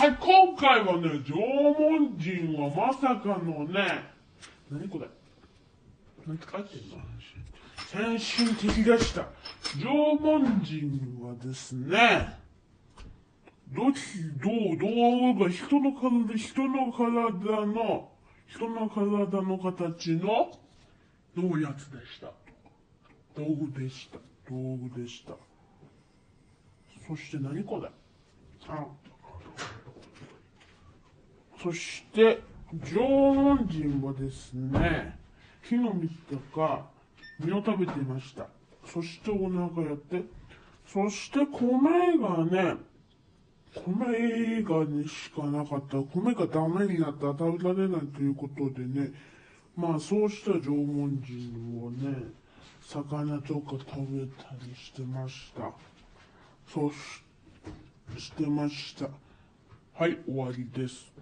はい、今回はね、縄文人はまさかのね、何これ？何て書いてんの？先進的でした。縄文人はですね、どっち、どう、どうが人の体、人の体の、人の体の形の、どうやつでした。道具でした。道具でした。そして何これあそして、縄文人はですね、木の実とか実を食べていました。そしてお腹やって、そして米がね、米がねしかなかった。米がダメになったら食べられないということでね、まあそうした縄文人はね、魚とか食べたりしてました。そししてました。はい、終わりです。